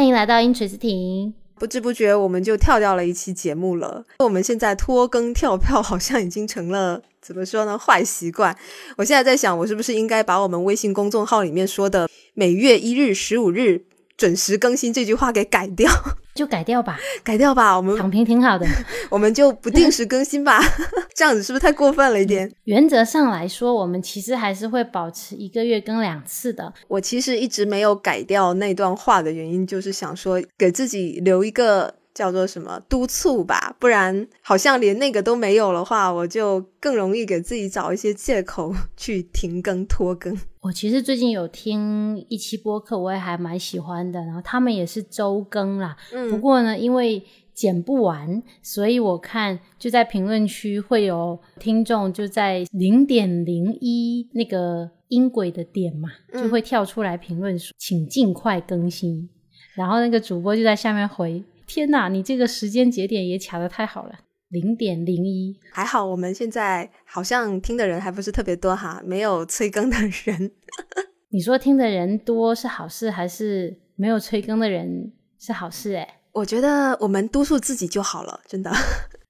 欢迎来到音锤子亭。不知不觉我们就跳掉了一期节目了。我们现在拖更跳票好像已经成了怎么说呢坏习惯。我现在在想，我是不是应该把我们微信公众号里面说的每月一日十五日。准时更新这句话给改掉，就改掉吧，改掉吧。我们躺平挺好的，我们就不定时更新吧。这样子是不是太过分了一点？原则上来说，我们其实还是会保持一个月更两次的。我其实一直没有改掉那段话的原因，就是想说给自己留一个。叫做什么督促吧，不然好像连那个都没有的话，我就更容易给自己找一些借口去停更拖更。我其实最近有听一期播客，我也还蛮喜欢的，然后他们也是周更啦。嗯，不过呢，因为剪不完，所以我看就在评论区会有听众就在零点零一那个音轨的点嘛，就会跳出来评论说，请尽快更新。然后那个主播就在下面回。天哪，你这个时间节点也卡的太好了，零点零一，还好我们现在好像听的人还不是特别多哈，没有催更的人。你说听的人多是好事，还是没有催更的人是好事？哎我觉得我们督促自己就好了，真的。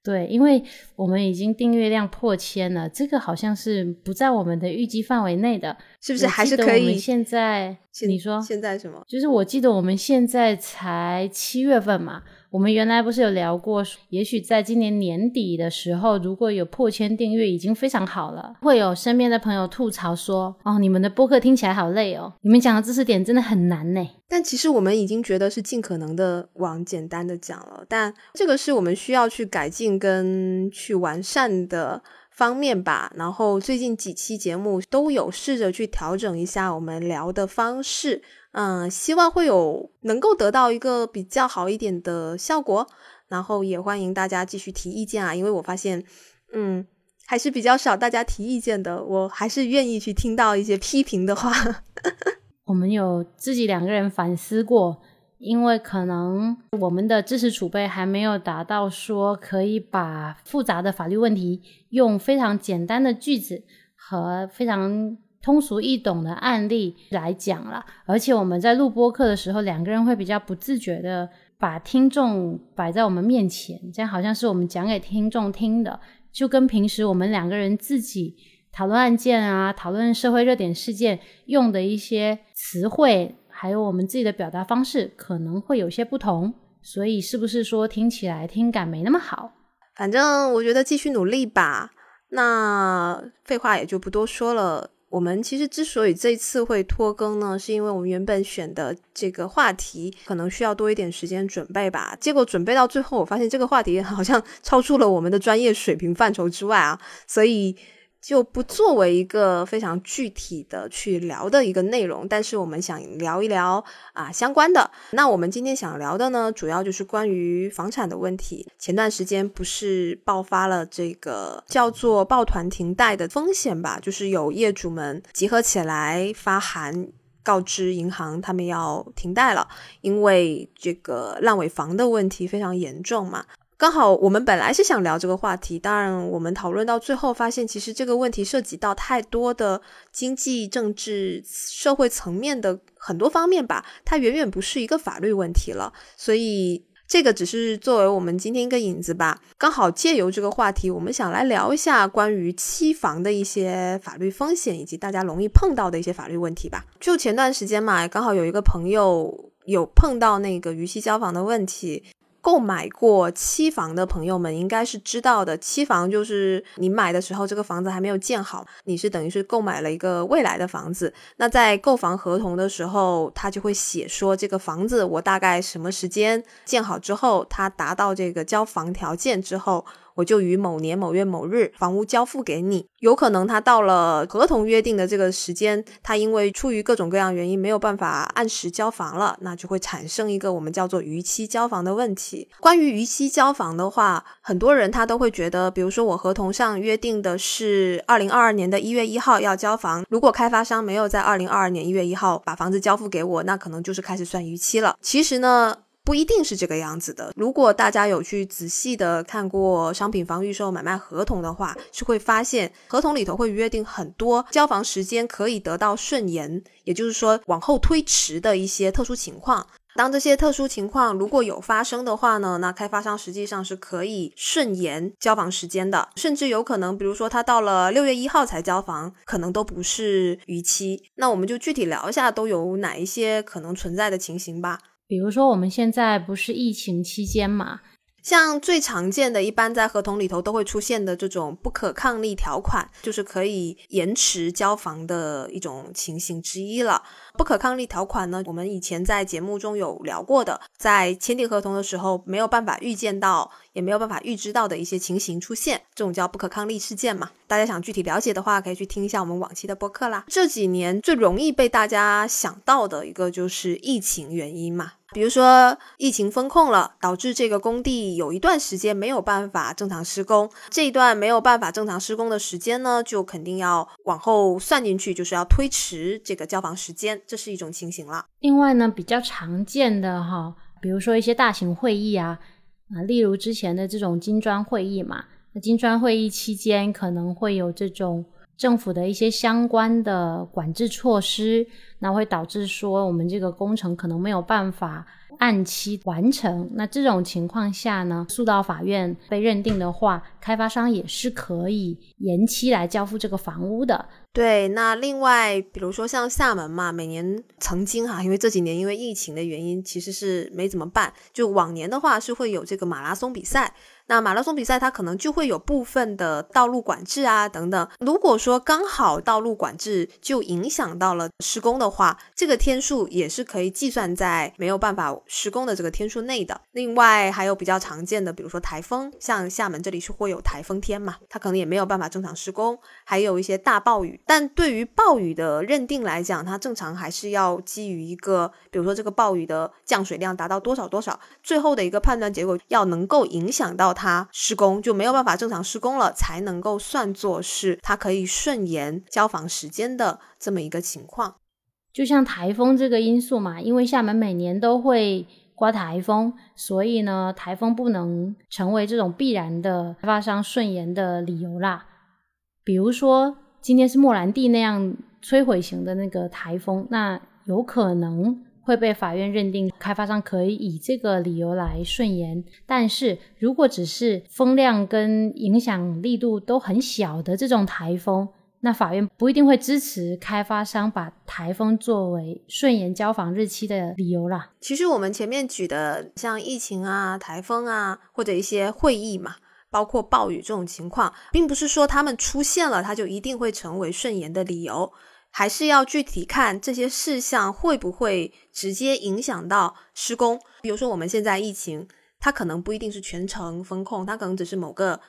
对，因为我们已经订阅量破千了，这个好像是不在我们的预计范围内的，是不是？还是可以？现在你说现在什么？就是我记得我们现在才七月份嘛。我们原来不是有聊过，也许在今年年底的时候，如果有破千订阅，已经非常好了。会有身边的朋友吐槽说：“哦，你们的播客听起来好累哦，你们讲的知识点真的很难呢。”但其实我们已经觉得是尽可能的往简单的讲了，但这个是我们需要去改进跟去完善的方面吧。然后最近几期节目都有试着去调整一下我们聊的方式。嗯，希望会有能够得到一个比较好一点的效果，然后也欢迎大家继续提意见啊，因为我发现，嗯，还是比较少大家提意见的，我还是愿意去听到一些批评的话。我们有自己两个人反思过，因为可能我们的知识储备还没有达到说可以把复杂的法律问题用非常简单的句子和非常。通俗易懂的案例来讲了，而且我们在录播课的时候，两个人会比较不自觉的把听众摆在我们面前，这样好像是我们讲给听众听的，就跟平时我们两个人自己讨论案件啊、讨论社会热点事件用的一些词汇，还有我们自己的表达方式，可能会有些不同，所以是不是说听起来听感没那么好？反正我觉得继续努力吧。那废话也就不多说了。我们其实之所以这次会拖更呢，是因为我们原本选的这个话题可能需要多一点时间准备吧。结果准备到最后，我发现这个话题好像超出了我们的专业水平范畴之外啊，所以。就不作为一个非常具体的去聊的一个内容，但是我们想聊一聊啊相关的。那我们今天想聊的呢，主要就是关于房产的问题。前段时间不是爆发了这个叫做抱团停贷的风险吧？就是有业主们集合起来发函告知银行，他们要停贷了，因为这个烂尾房的问题非常严重嘛。刚好我们本来是想聊这个话题，当然我们讨论到最后发现，其实这个问题涉及到太多的经济、政治、社会层面的很多方面吧，它远远不是一个法律问题了。所以这个只是作为我们今天一个引子吧。刚好借由这个话题，我们想来聊一下关于期房的一些法律风险，以及大家容易碰到的一些法律问题吧。就前段时间嘛，刚好有一个朋友有碰到那个逾期交房的问题。购买过期房的朋友们应该是知道的，期房就是你买的时候这个房子还没有建好，你是等于是购买了一个未来的房子。那在购房合同的时候，他就会写说这个房子我大概什么时间建好之后，它达到这个交房条件之后。我就于某年某月某日房屋交付给你，有可能他到了合同约定的这个时间，他因为出于各种各样原因没有办法按时交房了，那就会产生一个我们叫做逾期交房的问题。关于逾期交房的话，很多人他都会觉得，比如说我合同上约定的是二零二二年的一月一号要交房，如果开发商没有在二零二二年一月一号把房子交付给我，那可能就是开始算逾期了。其实呢。不一定是这个样子的。如果大家有去仔细的看过商品房预售买卖合同的话，是会发现合同里头会约定很多交房时间可以得到顺延，也就是说往后推迟的一些特殊情况。当这些特殊情况如果有发生的话呢，那开发商实际上是可以顺延交房时间的，甚至有可能，比如说他到了六月一号才交房，可能都不是逾期。那我们就具体聊一下都有哪一些可能存在的情形吧。比如说我们现在不是疫情期间嘛？像最常见的一般在合同里头都会出现的这种不可抗力条款，就是可以延迟交房的一种情形之一了。不可抗力条款呢，我们以前在节目中有聊过的，在签订合同的时候没有办法预见到，也没有办法预知到的一些情形出现，这种叫不可抗力事件嘛。大家想具体了解的话，可以去听一下我们往期的播客啦。这几年最容易被大家想到的一个就是疫情原因嘛。比如说疫情封控了，导致这个工地有一段时间没有办法正常施工。这一段没有办法正常施工的时间呢，就肯定要往后算进去，就是要推迟这个交房时间，这是一种情形了。另外呢，比较常见的哈，比如说一些大型会议啊，啊，例如之前的这种金砖会议嘛，那金砖会议期间可能会有这种。政府的一些相关的管制措施，那会导致说我们这个工程可能没有办法按期完成。那这种情况下呢，诉到法院被认定的话，开发商也是可以延期来交付这个房屋的。对，那另外比如说像厦门嘛，每年曾经哈，因为这几年因为疫情的原因，其实是没怎么办。就往年的话是会有这个马拉松比赛。那马拉松比赛它可能就会有部分的道路管制啊等等。如果说刚好道路管制就影响到了施工的话，这个天数也是可以计算在没有办法施工的这个天数内的。另外还有比较常见的，比如说台风，像厦门这里是会有台风天嘛，它可能也没有办法正常施工。还有一些大暴雨，但对于暴雨的认定来讲，它正常还是要基于一个，比如说这个暴雨的降水量达到多少多少，最后的一个判断结果要能够影响到。它它施工就没有办法正常施工了，才能够算作是它可以顺延交房时间的这么一个情况。就像台风这个因素嘛，因为厦门每年都会刮台风，所以呢，台风不能成为这种必然的开发商顺延的理由啦。比如说今天是莫兰蒂那样摧毁型的那个台风，那有可能。会被法院认定开发商可以以这个理由来顺延，但是如果只是风量跟影响力度都很小的这种台风，那法院不一定会支持开发商把台风作为顺延交房日期的理由啦。其实我们前面举的像疫情啊、台风啊，或者一些会议嘛，包括暴雨这种情况，并不是说他们出现了，它就一定会成为顺延的理由。还是要具体看这些事项会不会直接影响到施工。比如说我们现在疫情，它可能不一定是全程封控，它可能只是某个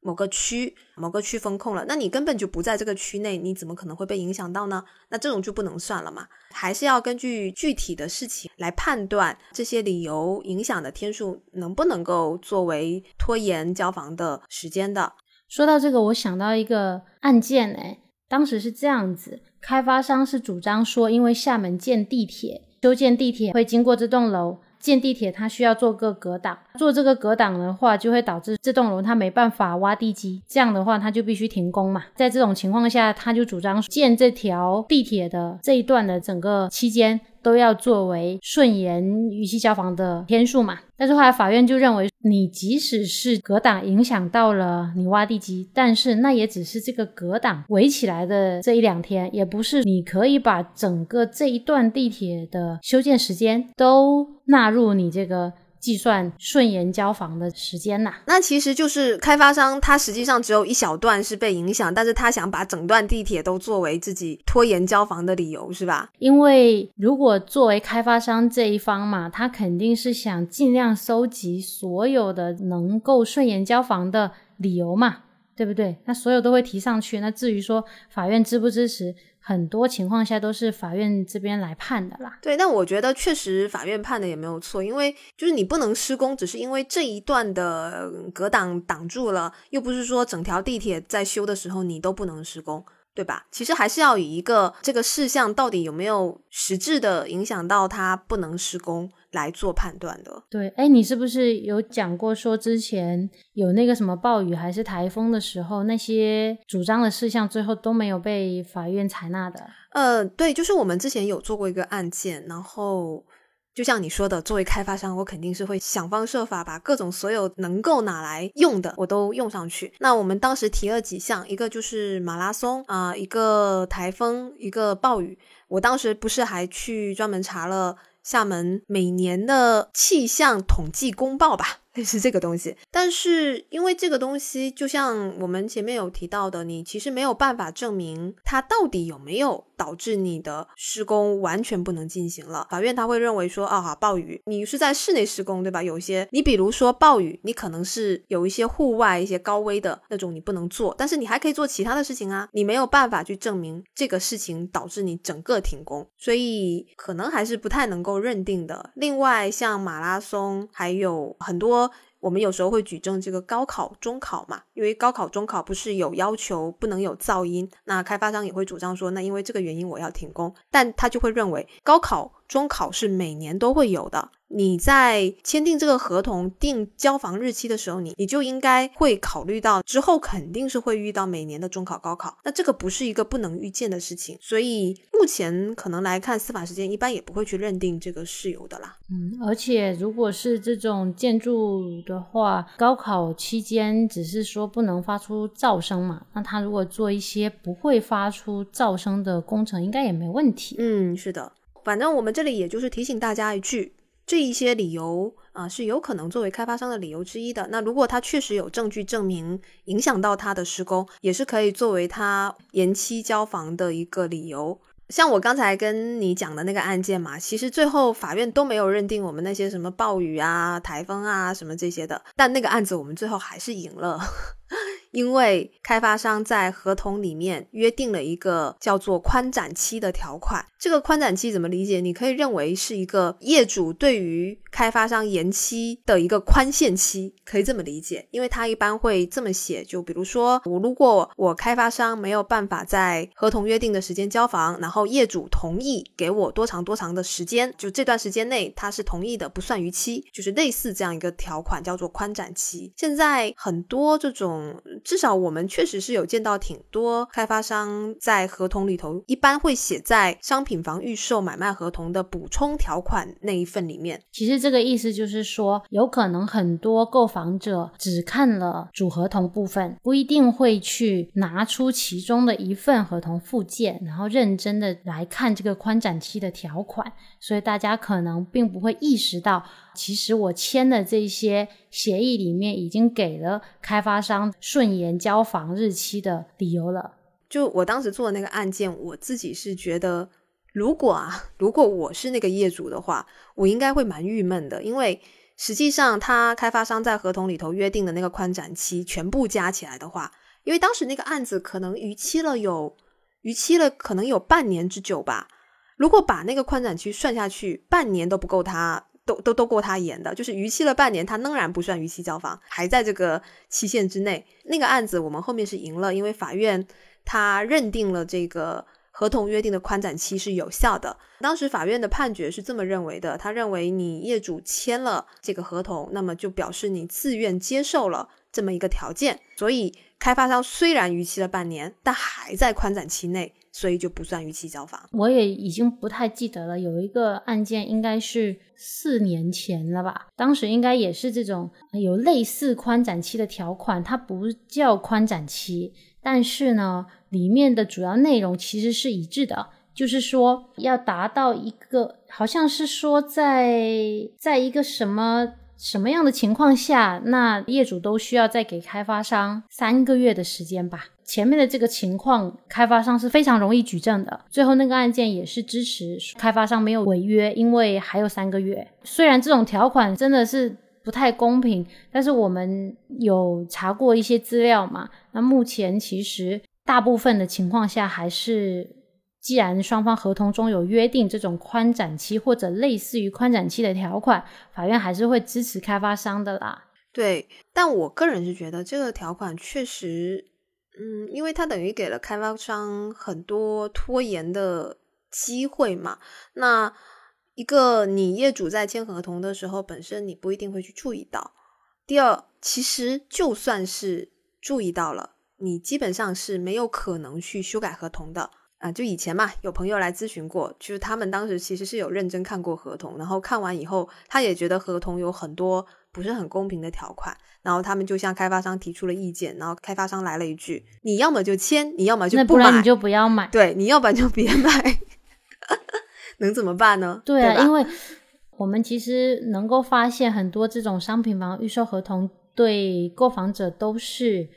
某个区某个区封控了。那你根本就不在这个区内，你怎么可能会被影响到呢？那这种就不能算了嘛。还是要根据具体的事情来判断这些理由影响的天数能不能够作为拖延交房的时间的。说到这个，我想到一个案件，哎，当时是这样子。开发商是主张说，因为厦门建地铁，修建地铁会经过这栋楼，建地铁它需要做个隔挡，做这个隔挡的话，就会导致这栋楼它没办法挖地基，这样的话它就必须停工嘛。在这种情况下，他就主张建这条地铁的这一段的整个期间。都要作为顺延逾期交房的天数嘛？但是后来法院就认为，你即使是隔挡影响到了你挖地基，但是那也只是这个隔挡围起来的这一两天，也不是你可以把整个这一段地铁的修建时间都纳入你这个。计算顺延交房的时间呐，那其实就是开发商他实际上只有一小段是被影响，但是他想把整段地铁都作为自己拖延交房的理由，是吧？因为如果作为开发商这一方嘛，他肯定是想尽量收集所有的能够顺延交房的理由嘛，对不对？那所有都会提上去。那至于说法院支不支持？很多情况下都是法院这边来判的啦。对，但我觉得确实法院判的也没有错，因为就是你不能施工，只是因为这一段的隔挡挡住了，又不是说整条地铁在修的时候你都不能施工。对吧？其实还是要以一个这个事项到底有没有实质的影响到它不能施工来做判断的。对，哎，你是不是有讲过说之前有那个什么暴雨还是台风的时候，那些主张的事项最后都没有被法院采纳的？呃，对，就是我们之前有做过一个案件，然后就像你说的，作为开发商，我肯定是会想方设法把各种所有能够拿来用的我都用上去。那我们当时提了几项，一个就是马拉松啊，一个台风，一个暴雨。我当时不是还去专门查了厦门每年的气象统计公报吧？类似这个东西，但是因为这个东西，就像我们前面有提到的，你其实没有办法证明它到底有没有导致你的施工完全不能进行了。法院他会认为说，啊哈，暴雨，你是在室内施工，对吧？有些你比如说暴雨，你可能是有一些户外一些高危的那种你不能做，但是你还可以做其他的事情啊。你没有办法去证明这个事情导致你整个停工，所以可能还是不太能够认定的。另外，像马拉松，还有很多。我们有时候会举证这个高考、中考嘛，因为高考、中考不是有要求不能有噪音，那开发商也会主张说，那因为这个原因我要停工，但他就会认为高考、中考是每年都会有的。你在签订这个合同、定交房日期的时候，你你就应该会考虑到之后肯定是会遇到每年的中考、高考，那这个不是一个不能预见的事情，所以目前可能来看，司法实践一般也不会去认定这个事由的啦。嗯，而且如果是这种建筑的话，高考期间只是说不能发出噪声嘛，那他如果做一些不会发出噪声的工程，应该也没问题。嗯，是的，反正我们这里也就是提醒大家一句。这一些理由啊，是有可能作为开发商的理由之一的。那如果他确实有证据证明影响到他的施工，也是可以作为他延期交房的一个理由。像我刚才跟你讲的那个案件嘛，其实最后法院都没有认定我们那些什么暴雨啊、台风啊什么这些的，但那个案子我们最后还是赢了。因为开发商在合同里面约定了一个叫做宽展期的条款，这个宽展期怎么理解？你可以认为是一个业主对于开发商延期的一个宽限期，可以这么理解。因为他一般会这么写，就比如说我如果我开发商没有办法在合同约定的时间交房，然后业主同意给我多长多长的时间，就这段时间内他是同意的，不算逾期，就是类似这样一个条款叫做宽展期。现在很多这种。至少我们确实是有见到挺多开发商在合同里头，一般会写在商品房预售买卖合同的补充条款那一份里面。其实这个意思就是说，有可能很多购房者只看了主合同部分，不一定会去拿出其中的一份合同附件，然后认真的来看这个宽展期的条款。所以大家可能并不会意识到，其实我签的这些协议里面已经给了开发商顺延交房日期的理由了。就我当时做的那个案件，我自己是觉得，如果啊，如果我是那个业主的话，我应该会蛮郁闷的，因为实际上他开发商在合同里头约定的那个宽展期全部加起来的话，因为当时那个案子可能逾期了有逾期了，可能有半年之久吧。如果把那个宽展期算下去，半年都不够他，都都都够他延的，就是逾期了半年，他仍然不算逾期交房，还在这个期限之内。那个案子我们后面是赢了，因为法院他认定了这个合同约定的宽展期是有效的。当时法院的判决是这么认为的，他认为你业主签了这个合同，那么就表示你自愿接受了这么一个条件，所以开发商虽然逾期了半年，但还在宽展期内。所以就不算逾期交房。我也已经不太记得了，有一个案件应该是四年前了吧，当时应该也是这种有类似宽展期的条款，它不叫宽展期，但是呢，里面的主要内容其实是一致的，就是说要达到一个，好像是说在在一个什么。什么样的情况下，那业主都需要再给开发商三个月的时间吧？前面的这个情况，开发商是非常容易举证的。最后那个案件也是支持开发商没有违约，因为还有三个月。虽然这种条款真的是不太公平，但是我们有查过一些资料嘛？那目前其实大部分的情况下还是。既然双方合同中有约定这种宽展期或者类似于宽展期的条款，法院还是会支持开发商的啦。对，但我个人是觉得这个条款确实，嗯，因为它等于给了开发商很多拖延的机会嘛。那一个你业主在签合同的时候，本身你不一定会去注意到。第二，其实就算是注意到了，你基本上是没有可能去修改合同的。啊，就以前嘛，有朋友来咨询过，就是他们当时其实是有认真看过合同，然后看完以后，他也觉得合同有很多不是很公平的条款，然后他们就向开发商提出了意见，然后开发商来了一句：“你要么就签，你要么就不买，你就不要买。”对，你要不然就别买，能怎么办呢？对啊，因为我们其实能够发现很多这种商品房预售合同对购房者都是。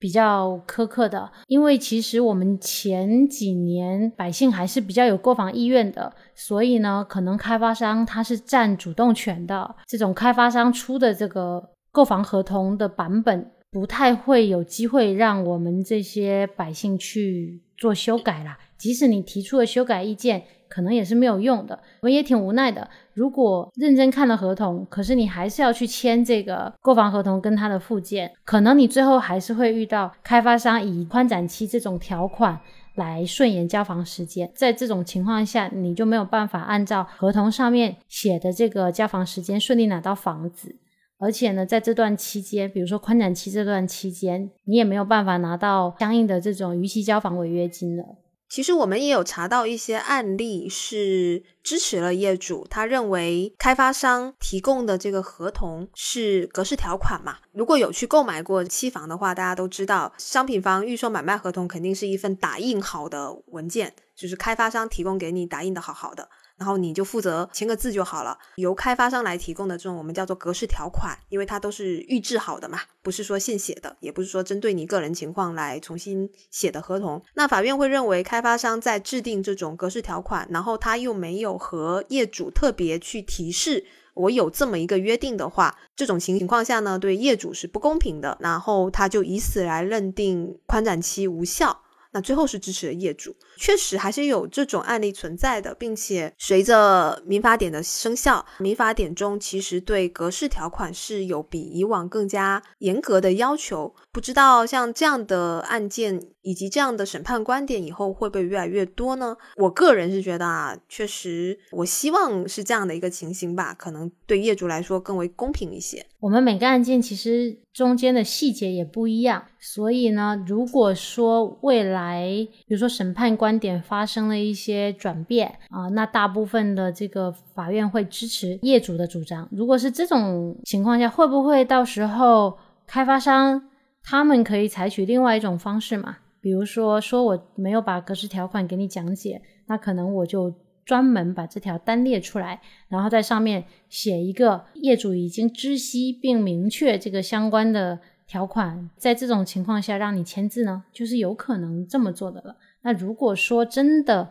比较苛刻的，因为其实我们前几年百姓还是比较有购房意愿的，所以呢，可能开发商他是占主动权的。这种开发商出的这个购房合同的版本，不太会有机会让我们这些百姓去做修改啦。即使你提出了修改意见。可能也是没有用的，我们也挺无奈的。如果认真看了合同，可是你还是要去签这个购房合同跟它的附件，可能你最后还是会遇到开发商以宽展期这种条款来顺延交房时间。在这种情况下，你就没有办法按照合同上面写的这个交房时间顺利拿到房子，而且呢，在这段期间，比如说宽展期这段期间，你也没有办法拿到相应的这种逾期交房违约金了。其实我们也有查到一些案例是支持了业主，他认为开发商提供的这个合同是格式条款嘛。如果有去购买过期房的话，大家都知道，商品房预售买卖合同肯定是一份打印好的文件，就是开发商提供给你打印的好好的。然后你就负责签个字就好了，由开发商来提供的这种我们叫做格式条款，因为它都是预制好的嘛，不是说现写的，也不是说针对你个人情况来重新写的合同。那法院会认为开发商在制定这种格式条款，然后他又没有和业主特别去提示我有这么一个约定的话，这种情情况下呢，对业主是不公平的，然后他就以此来认定宽展期无效。那最后是支持了业主，确实还是有这种案例存在的，并且随着民法典的生效，民法典中其实对格式条款是有比以往更加严格的要求。不知道像这样的案件以及这样的审判观点以后会不会越来越多呢？我个人是觉得啊，确实，我希望是这样的一个情形吧，可能对业主来说更为公平一些。我们每个案件其实中间的细节也不一样，所以呢，如果说未来比如说审判观点发生了一些转变啊，那大部分的这个法院会支持业主的主张。如果是这种情况下，会不会到时候开发商？他们可以采取另外一种方式嘛？比如说，说我没有把格式条款给你讲解，那可能我就专门把这条单列出来，然后在上面写一个业主已经知悉并明确这个相关的条款，在这种情况下让你签字呢，就是有可能这么做的了。那如果说真的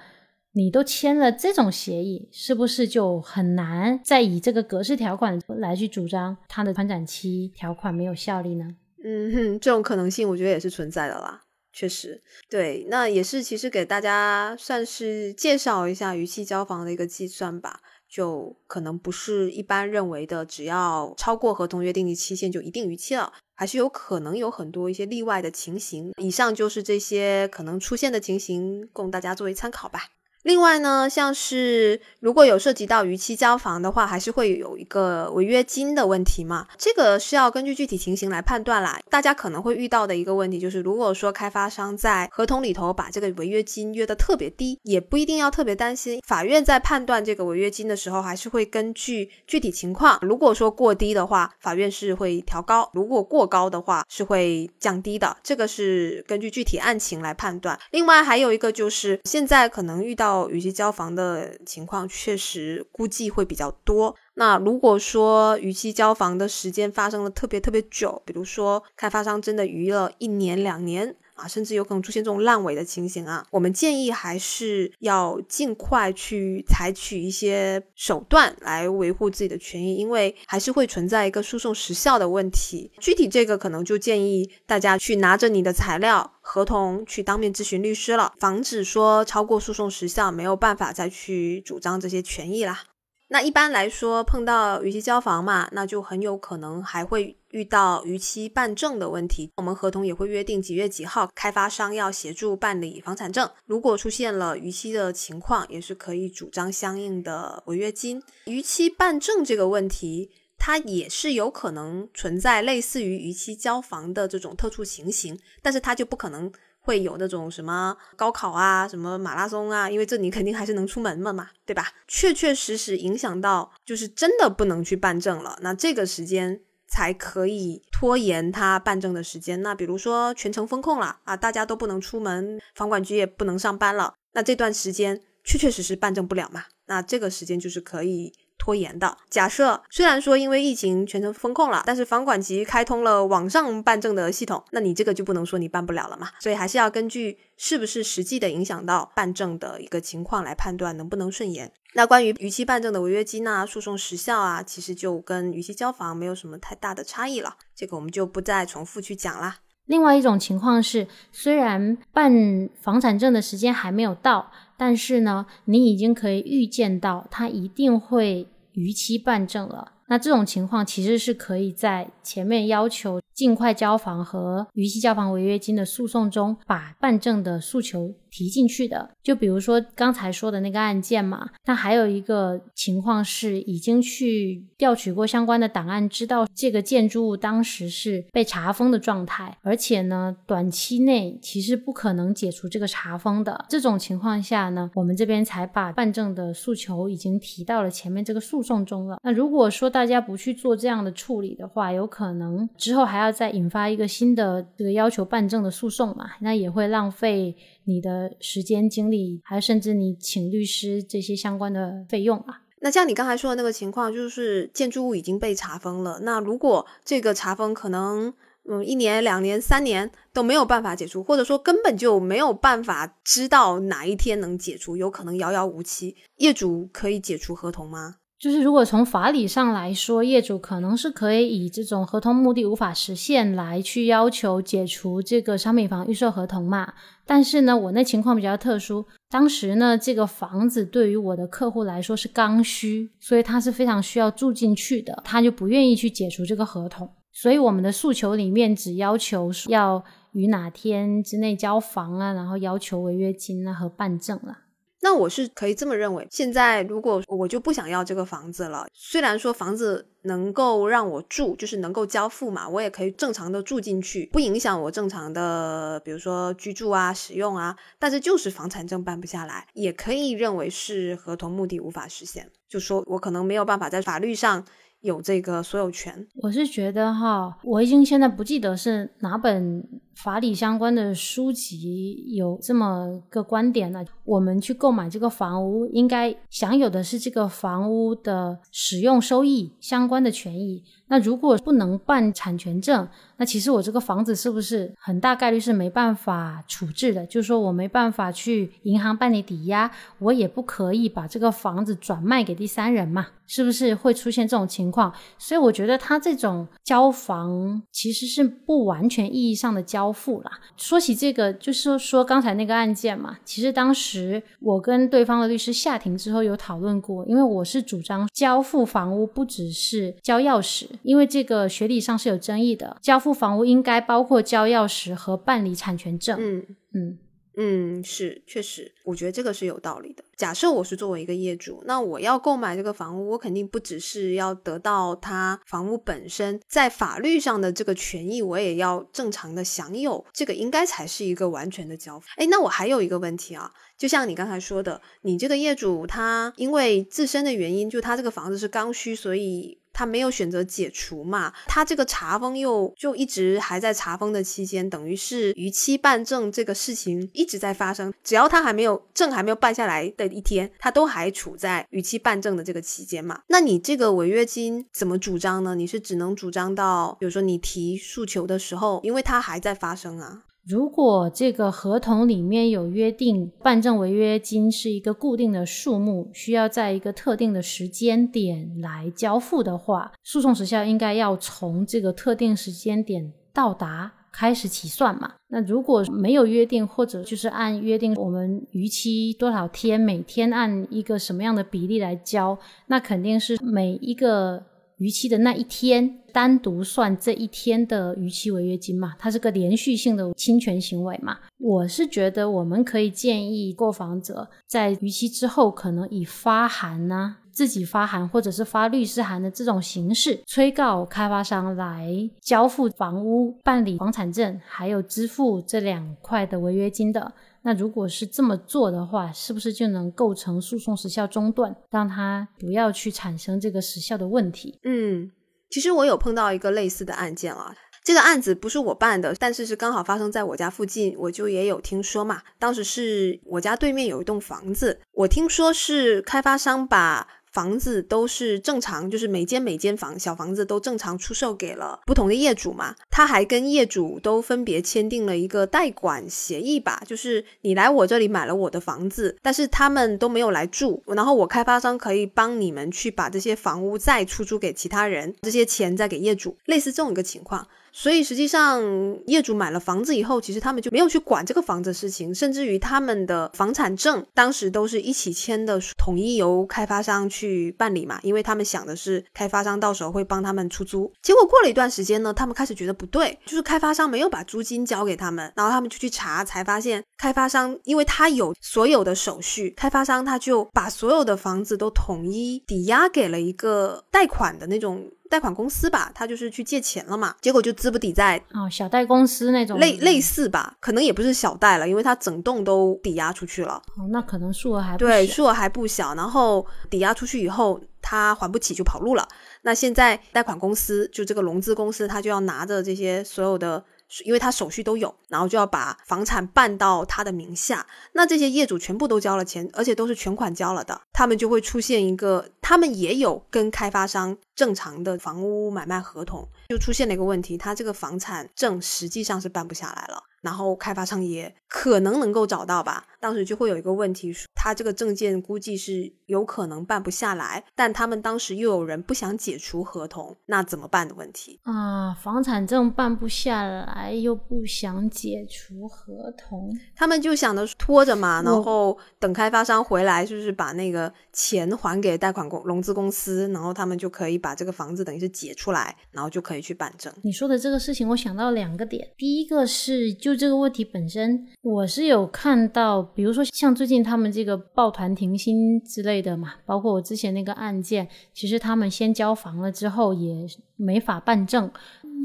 你都签了这种协议，是不是就很难再以这个格式条款来去主张它的宽展期条款没有效力呢？嗯哼，这种可能性我觉得也是存在的啦，确实，对，那也是其实给大家算是介绍一下逾期交房的一个计算吧，就可能不是一般认为的，只要超过合同约定的期限就一定逾期了，还是有可能有很多一些例外的情形。以上就是这些可能出现的情形，供大家作为参考吧。另外呢，像是如果有涉及到逾期交房的话，还是会有一个违约金的问题嘛？这个是要根据具体情形来判断啦。大家可能会遇到的一个问题就是，如果说开发商在合同里头把这个违约金约的特别低，也不一定要特别担心。法院在判断这个违约金的时候，还是会根据具体情况。如果说过低的话，法院是会调高；如果过高的话，是会降低的。这个是根据具体案情来判断。另外还有一个就是，现在可能遇到。逾期交房的情况确实估计会比较多。那如果说逾期交房的时间发生了特别特别久，比如说开发商真的逾了一年两年。啊，甚至有可能出现这种烂尾的情形啊！我们建议还是要尽快去采取一些手段来维护自己的权益，因为还是会存在一个诉讼时效的问题。具体这个可能就建议大家去拿着你的材料、合同去当面咨询律师了，防止说超过诉讼时效没有办法再去主张这些权益啦。那一般来说，碰到逾期交房嘛，那就很有可能还会遇到逾期办证的问题。我们合同也会约定几月几号，开发商要协助办理房产证。如果出现了逾期的情况，也是可以主张相应的违约金。逾期办证这个问题，它也是有可能存在类似于逾期交房的这种特殊情形，但是它就不可能会有那种什么高考啊、什么马拉松啊，因为这你肯定还是能出门的嘛，对吧？确确实实影响到，就是真的不能去办证了。那这个时间才可以拖延他办证的时间。那比如说全程封控了啊，大家都不能出门，房管局也不能上班了，那这段时间确确实实办证不了嘛。那这个时间就是可以。拖延的假设，虽然说因为疫情全程封控了，但是房管局开通了网上办证的系统，那你这个就不能说你办不了了嘛？所以还是要根据是不是实际的影响到办证的一个情况来判断能不能顺延。那关于逾期办证的违约金啊、诉讼时效啊，其实就跟逾期交房没有什么太大的差异了，这个我们就不再重复去讲啦。另外一种情况是，虽然办房产证的时间还没有到。但是呢，你已经可以预见到，他一定会逾期办证了。那这种情况其实是可以在前面要求。尽快交房和逾期交房违约金的诉讼中，把办证的诉求提进去的，就比如说刚才说的那个案件嘛。那还有一个情况是，已经去调取过相关的档案，知道这个建筑物当时是被查封的状态，而且呢，短期内其实不可能解除这个查封的。这种情况下呢，我们这边才把办证的诉求已经提到了前面这个诉讼中了。那如果说大家不去做这样的处理的话，有可能之后还要。再引发一个新的这个要求办证的诉讼嘛，那也会浪费你的时间精力，还有甚至你请律师这些相关的费用啊。那像你刚才说的那个情况，就是建筑物已经被查封了。那如果这个查封可能嗯一年、两年、三年都没有办法解除，或者说根本就没有办法知道哪一天能解除，有可能遥遥无期，业主可以解除合同吗？就是如果从法理上来说，业主可能是可以以这种合同目的无法实现来去要求解除这个商品房预售合同嘛。但是呢，我那情况比较特殊，当时呢这个房子对于我的客户来说是刚需，所以他是非常需要住进去的，他就不愿意去解除这个合同。所以我们的诉求里面只要求要于哪天之内交房啊，然后要求违约金啊和办证了。那我是可以这么认为，现在如果我就不想要这个房子了，虽然说房子能够让我住，就是能够交付嘛，我也可以正常的住进去，不影响我正常的，比如说居住啊、使用啊，但是就是房产证办不下来，也可以认为是合同目的无法实现，就说我可能没有办法在法律上。有这个所有权，我是觉得哈，我已经现在不记得是哪本法理相关的书籍有这么个观点了。我们去购买这个房屋，应该享有的是这个房屋的使用收益相关的权益。那如果不能办产权证，那其实我这个房子是不是很大概率是没办法处置的？就是说我没办法去银行办理抵押，我也不可以把这个房子转卖给第三人嘛？是不是会出现这种情况？所以我觉得他这种交房其实是不完全意义上的交付啦。说起这个，就是说刚才那个案件嘛，其实当时我跟对方的律师下庭之后有讨论过，因为我是主张交付房屋不只是交钥匙。因为这个学理上是有争议的，交付房屋应该包括交钥匙和办理产权证。嗯嗯嗯，是确实，我觉得这个是有道理的。假设我是作为一个业主，那我要购买这个房屋，我肯定不只是要得到他房屋本身在法律上的这个权益，我也要正常的享有，这个应该才是一个完全的交付。哎，那我还有一个问题啊，就像你刚才说的，你这个业主他因为自身的原因，就他这个房子是刚需，所以。他没有选择解除嘛？他这个查封又就一直还在查封的期间，等于是逾期办证这个事情一直在发生。只要他还没有证还没有办下来的一天，他都还处在逾期办证的这个期间嘛？那你这个违约金怎么主张呢？你是只能主张到，比如说你提诉求的时候，因为它还在发生啊。如果这个合同里面有约定，办证违约金是一个固定的数目，需要在一个特定的时间点来交付的话，诉讼时效应该要从这个特定时间点到达开始起算嘛？那如果没有约定，或者就是按约定我们逾期多少天，每天按一个什么样的比例来交，那肯定是每一个。逾期的那一天，单独算这一天的逾期违约金嘛？它是个连续性的侵权行为嘛？我是觉得我们可以建议购房者在逾期之后，可能以发函呢。自己发函或者是发律师函的这种形式，催告开发商来交付房屋、办理房产证，还有支付这两块的违约金的。那如果是这么做的话，是不是就能构成诉讼时效中断，让他不要去产生这个时效的问题？嗯，其实我有碰到一个类似的案件啊。这个案子不是我办的，但是是刚好发生在我家附近，我就也有听说嘛。当时是我家对面有一栋房子，我听说是开发商把。房子都是正常，就是每间每间房小房子都正常出售给了不同的业主嘛。他还跟业主都分别签订了一个代管协议吧，就是你来我这里买了我的房子，但是他们都没有来住，然后我开发商可以帮你们去把这些房屋再出租给其他人，这些钱再给业主，类似这种一个情况。所以实际上，业主买了房子以后，其实他们就没有去管这个房子的事情，甚至于他们的房产证当时都是一起签的，统一由开发商去办理嘛，因为他们想的是开发商到时候会帮他们出租。结果过了一段时间呢，他们开始觉得不对，就是开发商没有把租金交给他们，然后他们就去查，才发现开发商因为他有所有的手续，开发商他就把所有的房子都统一抵押给了一个贷款的那种。贷款公司吧，他就是去借钱了嘛，结果就资不抵债哦，小贷公司那种类类似吧，可能也不是小贷了，因为他整栋都抵押出去了。哦，那可能数额还对，数额还不小。然后抵押出去以后，他还不起就跑路了。那现在贷款公司就这个融资公司，他就要拿着这些所有的。因为他手续都有，然后就要把房产办到他的名下。那这些业主全部都交了钱，而且都是全款交了的，他们就会出现一个，他们也有跟开发商正常的房屋买卖合同，就出现了一个问题，他这个房产证实际上是办不下来了。然后开发商也可能能够找到吧，当时就会有一个问题，他这个证件估计是有可能办不下来，但他们当时又有人不想解除合同，那怎么办的问题啊？房产证办不下来，又不想解除合同，他们就想着拖着嘛，然后等开发商回来，就是把那个钱还给贷款公融资公司，然后他们就可以把这个房子等于是解出来，然后就可以去办证。你说的这个事情，我想到两个点，第一个是就。就这个问题本身，我是有看到，比如说像最近他们这个抱团停薪之类的嘛，包括我之前那个案件，其实他们先交房了之后也没法办证，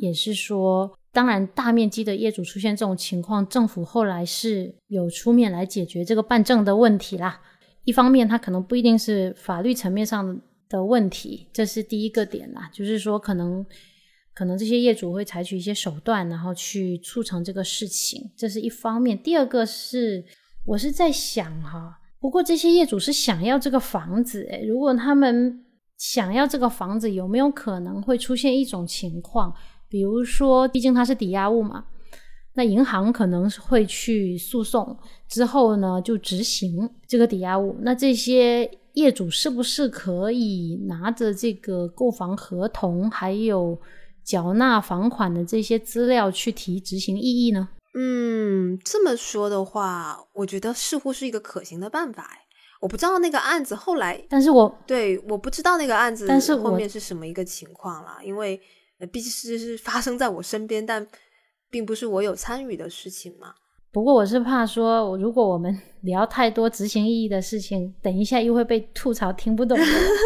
也是说，当然大面积的业主出现这种情况，政府后来是有出面来解决这个办证的问题啦。一方面，他可能不一定是法律层面上的问题，这是第一个点啦，就是说可能。可能这些业主会采取一些手段，然后去促成这个事情，这是一方面。第二个是，我是在想哈，不过这些业主是想要这个房子，诶，如果他们想要这个房子，有没有可能会出现一种情况，比如说，毕竟它是抵押物嘛，那银行可能会去诉讼，之后呢就执行这个抵押物，那这些业主是不是可以拿着这个购房合同，还有？缴纳房款的这些资料去提执行异议呢？嗯，这么说的话，我觉得似乎是一个可行的办法。我不知道那个案子后来，但是我对我不知道那个案子，但是后面是什么一个情况了？因为毕竟是是发生在我身边，但并不是我有参与的事情嘛。不过我是怕说，如果我们 聊太多执行意义的事情，等一下又会被吐槽听不懂。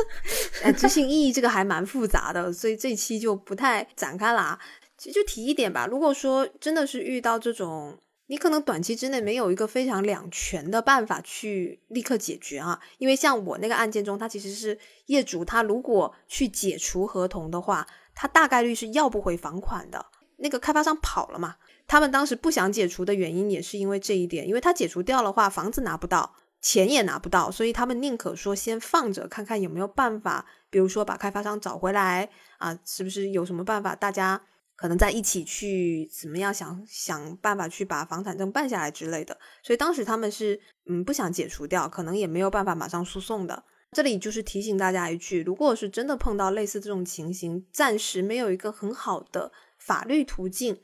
哎，执行意义这个还蛮复杂的，所以这期就不太展开啦。其实就提一点吧，如果说真的是遇到这种，你可能短期之内没有一个非常两全的办法去立刻解决啊。因为像我那个案件中，他其实是业主，他如果去解除合同的话，他大概率是要不回房款的。那个开发商跑了嘛？他们当时不想解除的原因也是因为这一点，因为他解除掉的话，房子拿不到，钱也拿不到，所以他们宁可说先放着，看看有没有办法，比如说把开发商找回来啊，是不是有什么办法，大家可能在一起去怎么样想想办法去把房产证办下来之类的。所以当时他们是嗯不想解除掉，可能也没有办法马上诉讼的。这里就是提醒大家一句，如果是真的碰到类似这种情形，暂时没有一个很好的法律途径。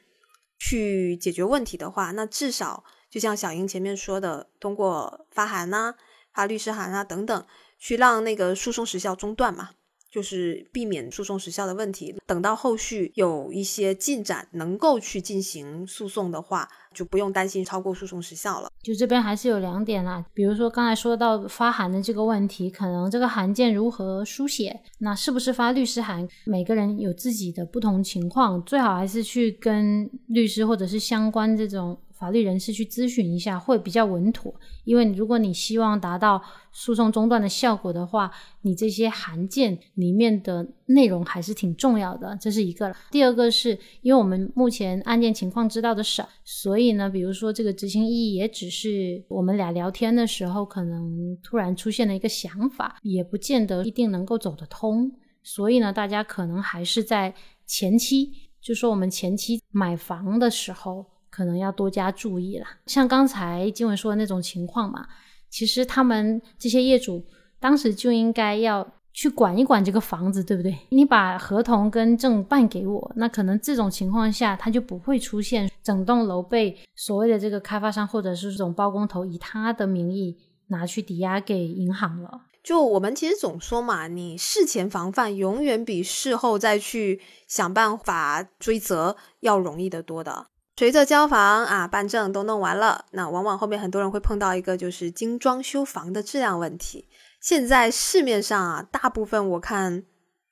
去解决问题的话，那至少就像小英前面说的，通过发函呐、发律师函啊等等，去让那个诉讼时效中断嘛。就是避免诉讼时效的问题。等到后续有一些进展，能够去进行诉讼的话，就不用担心超过诉讼时效了。就这边还是有两点啦，比如说刚才说到发函的这个问题，可能这个函件如何书写，那是不是发律师函，每个人有自己的不同情况，最好还是去跟律师或者是相关这种。法律人士去咨询一下会比较稳妥，因为如果你希望达到诉讼中断的效果的话，你这些函件里面的内容还是挺重要的，这是一个。第二个是因为我们目前案件情况知道的少，所以呢，比如说这个执行意义也只是我们俩聊天的时候可能突然出现了一个想法，也不见得一定能够走得通。所以呢，大家可能还是在前期，就说我们前期买房的时候。可能要多加注意了。像刚才金文说的那种情况嘛，其实他们这些业主当时就应该要去管一管这个房子，对不对？你把合同跟证办给我，那可能这种情况下他就不会出现整栋楼被所谓的这个开发商或者是这种包工头以他的名义拿去抵押给银行了。就我们其实总说嘛，你事前防范永远比事后再去想办法追责要容易得多的。随着交房啊、办证都弄完了，那往往后面很多人会碰到一个就是精装修房的质量问题。现在市面上啊，大部分我看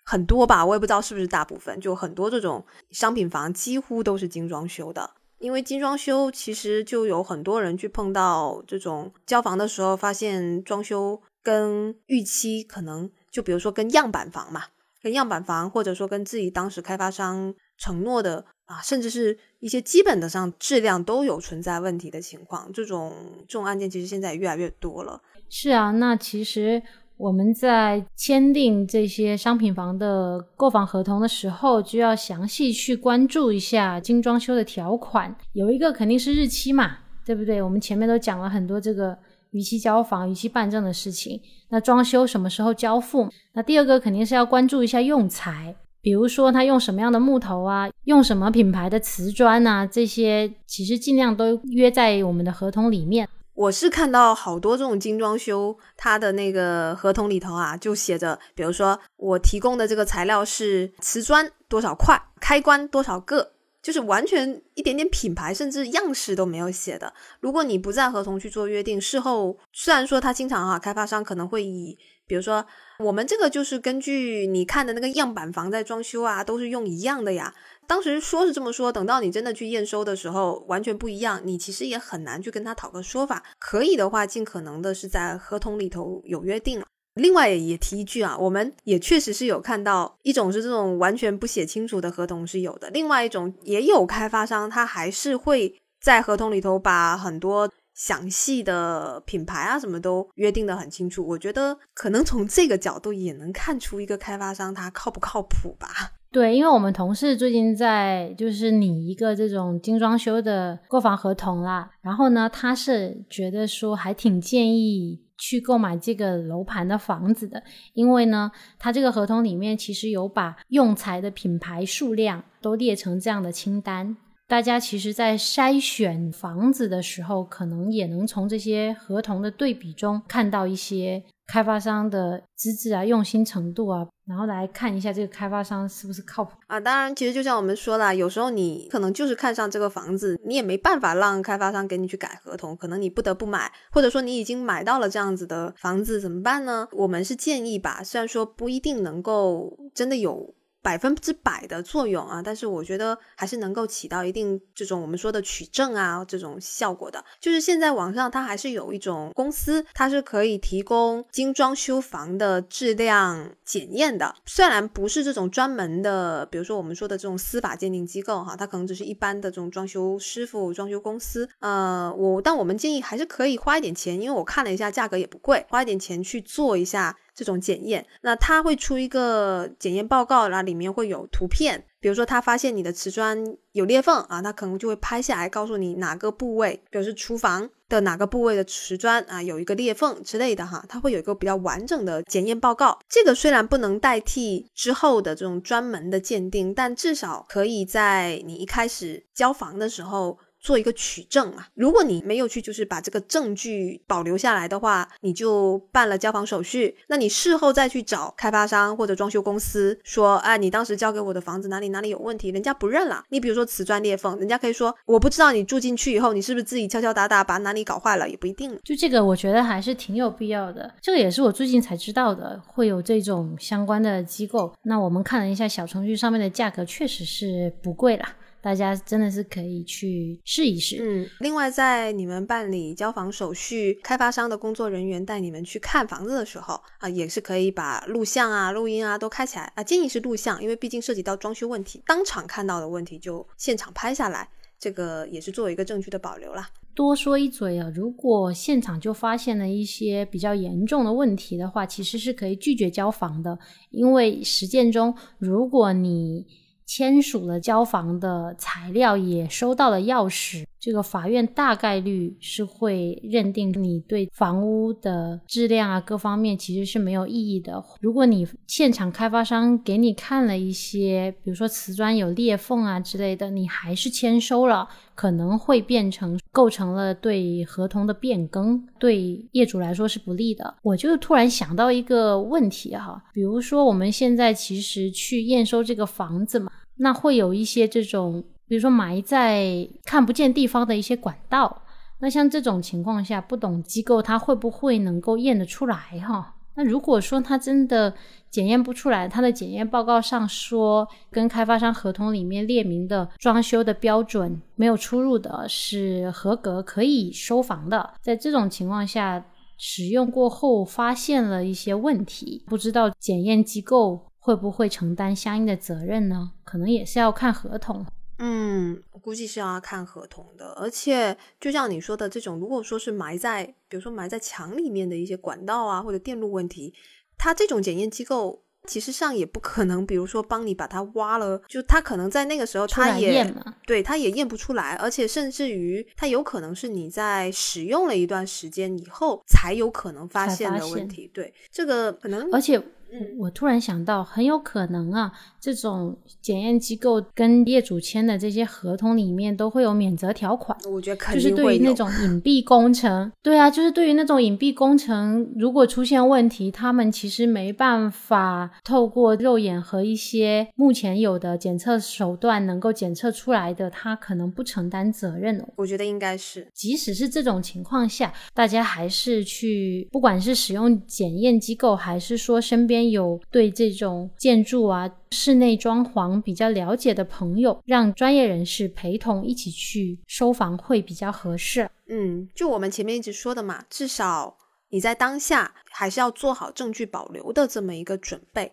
很多吧，我也不知道是不是大部分，就很多这种商品房几乎都是精装修的。因为精装修其实就有很多人去碰到这种交房的时候，发现装修跟预期可能就比如说跟样板房嘛，跟样板房或者说跟自己当时开发商承诺的。啊，甚至是一些基本的上质量都有存在问题的情况，这种这种案件其实现在也越来越多了。是啊，那其实我们在签订这些商品房的购房合同的时候，就要详细去关注一下精装修的条款。有一个肯定是日期嘛，对不对？我们前面都讲了很多这个逾期交房、逾期办证的事情。那装修什么时候交付？那第二个肯定是要关注一下用材。比如说，他用什么样的木头啊？用什么品牌的瓷砖啊？这些其实尽量都约在我们的合同里面。我是看到好多这种精装修，它的那个合同里头啊，就写着，比如说我提供的这个材料是瓷砖多少块，开关多少个，就是完全一点点品牌甚至样式都没有写的。如果你不在合同去做约定，事后虽然说他经常哈，开发商可能会以。比如说，我们这个就是根据你看的那个样板房在装修啊，都是用一样的呀。当时说是这么说，等到你真的去验收的时候，完全不一样，你其实也很难去跟他讨个说法。可以的话，尽可能的是在合同里头有约定。另外也提一句啊，我们也确实是有看到一种是这种完全不写清楚的合同是有的，另外一种也有开发商他还是会在合同里头把很多。详细的品牌啊，什么都约定的很清楚。我觉得可能从这个角度也能看出一个开发商他靠不靠谱吧。对，因为我们同事最近在就是拟一个这种精装修的购房合同啦，然后呢，他是觉得说还挺建议去购买这个楼盘的房子的，因为呢，他这个合同里面其实有把用材的品牌数量都列成这样的清单。大家其实，在筛选房子的时候，可能也能从这些合同的对比中看到一些开发商的资质啊、用心程度啊，然后来看一下这个开发商是不是靠谱啊。当然，其实就像我们说的，有时候你可能就是看上这个房子，你也没办法让开发商给你去改合同，可能你不得不买，或者说你已经买到了这样子的房子，怎么办呢？我们是建议吧，虽然说不一定能够真的有。百分之百的作用啊，但是我觉得还是能够起到一定这种我们说的取证啊这种效果的。就是现在网上它还是有一种公司，它是可以提供精装修房的质量检验的。虽然不是这种专门的，比如说我们说的这种司法鉴定机构哈，它可能只是一般的这种装修师傅、装修公司。呃，我但我们建议还是可以花一点钱，因为我看了一下价格也不贵，花一点钱去做一下。这种检验，那他会出一个检验报告，然后里面会有图片，比如说他发现你的瓷砖有裂缝啊，他可能就会拍下来告诉你哪个部位，比如是厨房的哪个部位的瓷砖啊有一个裂缝之类的哈，他会有一个比较完整的检验报告。这个虽然不能代替之后的这种专门的鉴定，但至少可以在你一开始交房的时候。做一个取证啊。如果你没有去就是把这个证据保留下来的话，你就办了交房手续，那你事后再去找开发商或者装修公司说，哎，你当时交给我的房子哪里哪里有问题，人家不认了。你比如说瓷砖裂缝，人家可以说我不知道你住进去以后，你是不是自己敲敲打打把哪里搞坏了，也不一定。就这个，我觉得还是挺有必要的。这个也是我最近才知道的，会有这种相关的机构。那我们看了一下小程序上面的价格，确实是不贵啦。大家真的是可以去试一试。嗯，另外，在你们办理交房手续，开发商的工作人员带你们去看房子的时候啊，也是可以把录像啊、录音啊都开起来啊。建议是录像，因为毕竟涉及到装修问题，当场看到的问题就现场拍下来，这个也是作为一个证据的保留啦。多说一嘴啊，如果现场就发现了一些比较严重的问题的话，其实是可以拒绝交房的，因为实践中，如果你签署了交房的材料，也收到了钥匙。这个法院大概率是会认定你对房屋的质量啊各方面其实是没有异议的。如果你现场开发商给你看了一些，比如说瓷砖有裂缝啊之类的，你还是签收了，可能会变成构成了对合同的变更，对业主来说是不利的。我就突然想到一个问题哈，比如说我们现在其实去验收这个房子嘛，那会有一些这种。比如说埋在看不见地方的一些管道，那像这种情况下，不懂机构它会不会能够验得出来哈？那如果说它真的检验不出来，它的检验报告上说跟开发商合同里面列明的装修的标准没有出入的，是合格可以收房的，在这种情况下，使用过后发现了一些问题，不知道检验机构会不会承担相应的责任呢？可能也是要看合同。嗯，我估计是要看合同的，而且就像你说的这种，如果说是埋在，比如说埋在墙里面的一些管道啊，或者电路问题，它这种检验机构其实上也不可能，比如说帮你把它挖了，就它可能在那个时候它也对它也验不出来，而且甚至于它有可能是你在使用了一段时间以后才有可能发现的问题，对这个可能，而且。嗯，我突然想到，很有可能啊，这种检验机构跟业主签的这些合同里面都会有免责条款。我觉得肯定就是对于那种隐蔽工程，对啊，就是对于那种隐蔽工程，如果出现问题，他们其实没办法透过肉眼和一些目前有的检测手段能够检测出来的，他可能不承担责任哦。我觉得应该是，即使是这种情况下，大家还是去，不管是使用检验机构，还是说身边。有对这种建筑啊、室内装潢比较了解的朋友，让专业人士陪同一起去收房会比较合适。嗯，就我们前面一直说的嘛，至少你在当下还是要做好证据保留的这么一个准备。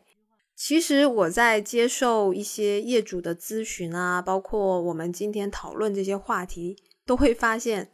其实我在接受一些业主的咨询啊，包括我们今天讨论这些话题，都会发现。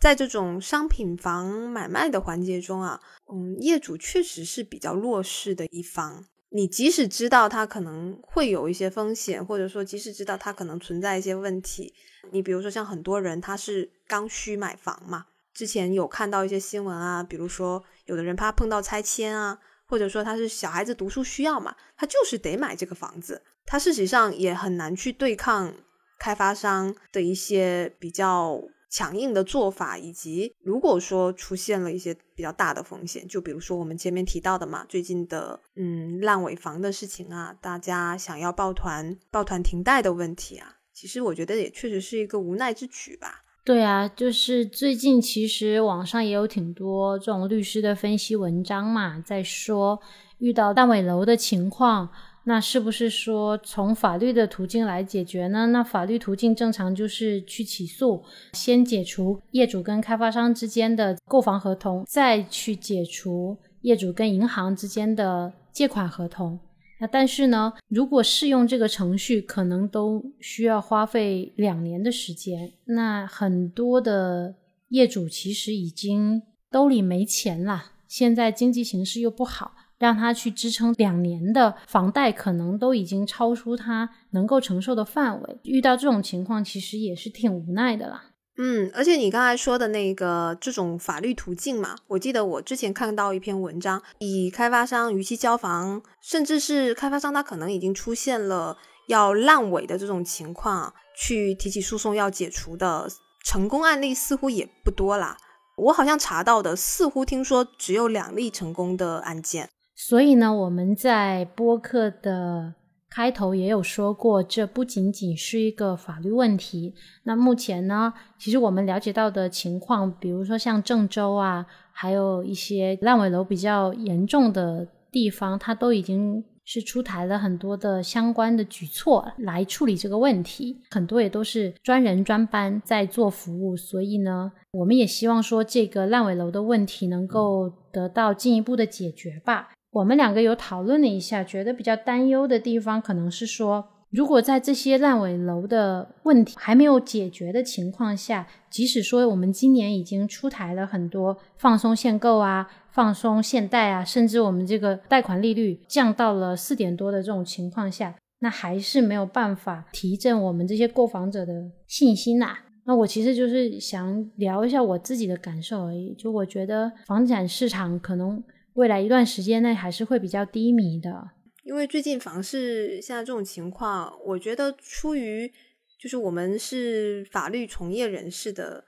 在这种商品房买卖的环节中啊，嗯，业主确实是比较弱势的一方。你即使知道他可能会有一些风险，或者说即使知道他可能存在一些问题，你比如说像很多人他是刚需买房嘛，之前有看到一些新闻啊，比如说有的人怕碰到拆迁啊，或者说他是小孩子读书需要嘛，他就是得买这个房子，他事实上也很难去对抗开发商的一些比较。强硬的做法，以及如果说出现了一些比较大的风险，就比如说我们前面提到的嘛，最近的嗯烂尾房的事情啊，大家想要抱团抱团停贷的问题啊，其实我觉得也确实是一个无奈之举吧。对啊，就是最近其实网上也有挺多这种律师的分析文章嘛，在说遇到烂尾楼的情况。那是不是说从法律的途径来解决呢？那法律途径正常就是去起诉，先解除业主跟开发商之间的购房合同，再去解除业主跟银行之间的借款合同。那但是呢，如果适用这个程序，可能都需要花费两年的时间。那很多的业主其实已经兜里没钱了，现在经济形势又不好。让他去支撑两年的房贷，可能都已经超出他能够承受的范围。遇到这种情况，其实也是挺无奈的啦。嗯，而且你刚才说的那个这种法律途径嘛，我记得我之前看到一篇文章，以开发商逾期交房，甚至是开发商他可能已经出现了要烂尾的这种情况去提起诉讼要解除的成功案例似乎也不多啦。我好像查到的，似乎听说只有两例成功的案件。所以呢，我们在播客的开头也有说过，这不仅仅是一个法律问题。那目前呢，其实我们了解到的情况，比如说像郑州啊，还有一些烂尾楼比较严重的地方，它都已经。是出台了很多的相关的举措来处理这个问题，很多也都是专人专班在做服务，所以呢，我们也希望说这个烂尾楼的问题能够得到进一步的解决吧。我们两个有讨论了一下，觉得比较担忧的地方可能是说，如果在这些烂尾楼的问题还没有解决的情况下，即使说我们今年已经出台了很多放松限购啊。放松限贷啊，甚至我们这个贷款利率降到了四点多的这种情况下，那还是没有办法提振我们这些购房者的信心呐。那我其实就是想聊一下我自己的感受而已，就我觉得房产市场可能未来一段时间内还是会比较低迷的，因为最近房市现在这种情况，我觉得出于就是我们是法律从业人士的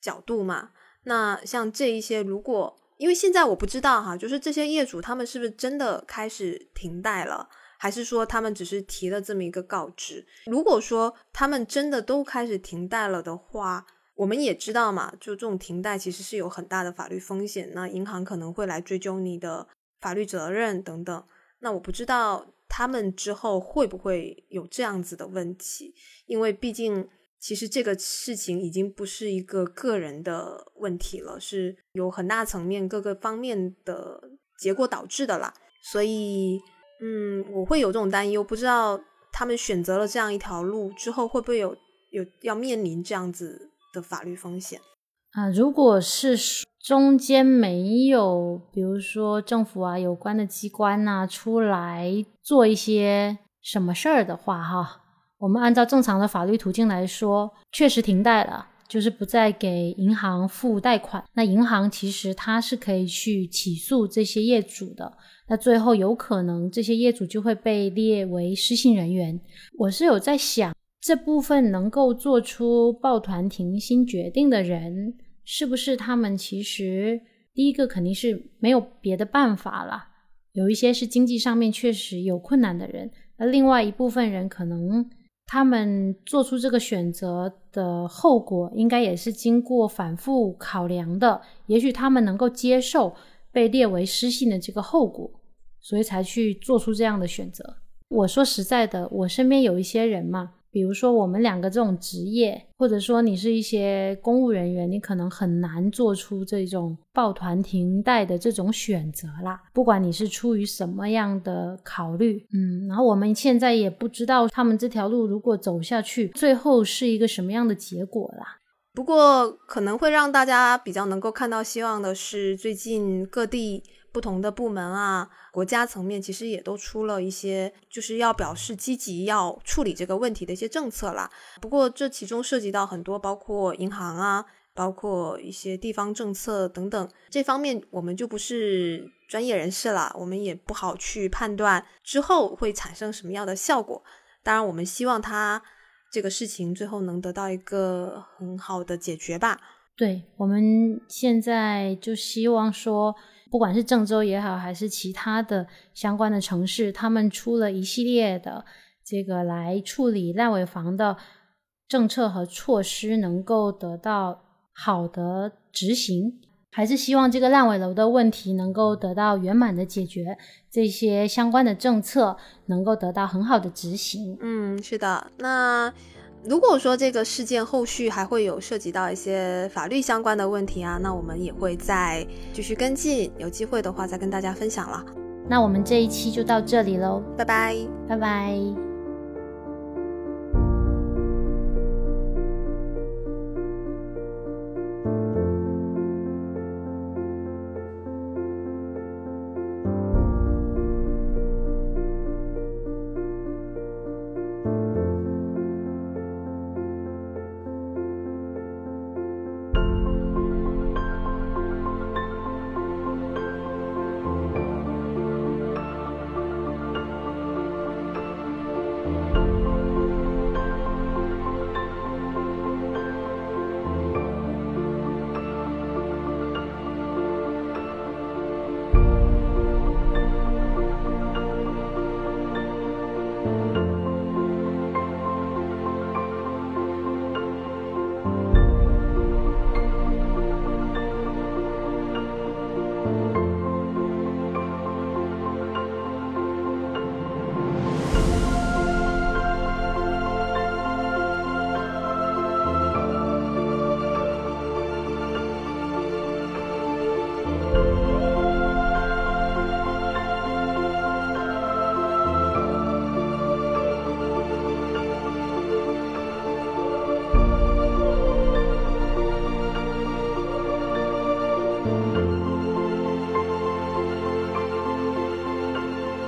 角度嘛，那像这一些如果。因为现在我不知道哈，就是这些业主他们是不是真的开始停贷了，还是说他们只是提了这么一个告知？如果说他们真的都开始停贷了的话，我们也知道嘛，就这种停贷其实是有很大的法律风险，那银行可能会来追究你的法律责任等等。那我不知道他们之后会不会有这样子的问题，因为毕竟。其实这个事情已经不是一个个人的问题了，是有很大层面各个方面的结果导致的啦。所以，嗯，我会有这种担忧，不知道他们选择了这样一条路之后，会不会有有要面临这样子的法律风险啊？如果是中间没有，比如说政府啊有关的机关呐出来做一些什么事儿的话，哈。我们按照正常的法律途径来说，确实停贷了，就是不再给银行付贷款。那银行其实它是可以去起诉这些业主的。那最后有可能这些业主就会被列为失信人员。我是有在想，这部分能够做出抱团停薪决定的人，是不是他们其实第一个肯定是没有别的办法了。有一些是经济上面确实有困难的人，那另外一部分人可能。他们做出这个选择的后果，应该也是经过反复考量的。也许他们能够接受被列为失信的这个后果，所以才去做出这样的选择。我说实在的，我身边有一些人嘛。比如说我们两个这种职业，或者说你是一些公务人员，你可能很难做出这种抱团停贷的这种选择啦。不管你是出于什么样的考虑，嗯，然后我们现在也不知道他们这条路如果走下去，最后是一个什么样的结果啦。不过可能会让大家比较能够看到希望的是，最近各地。不同的部门啊，国家层面其实也都出了一些，就是要表示积极要处理这个问题的一些政策啦。不过这其中涉及到很多，包括银行啊，包括一些地方政策等等，这方面我们就不是专业人士了，我们也不好去判断之后会产生什么样的效果。当然，我们希望它这个事情最后能得到一个很好的解决吧。对，我们现在就希望说。不管是郑州也好，还是其他的相关的城市，他们出了一系列的这个来处理烂尾房的政策和措施，能够得到好的执行，还是希望这个烂尾楼的问题能够得到圆满的解决，这些相关的政策能够得到很好的执行。嗯，是的，那。如果说这个事件后续还会有涉及到一些法律相关的问题啊，那我们也会再继续跟进，有机会的话再跟大家分享了。那我们这一期就到这里喽，拜拜，拜拜。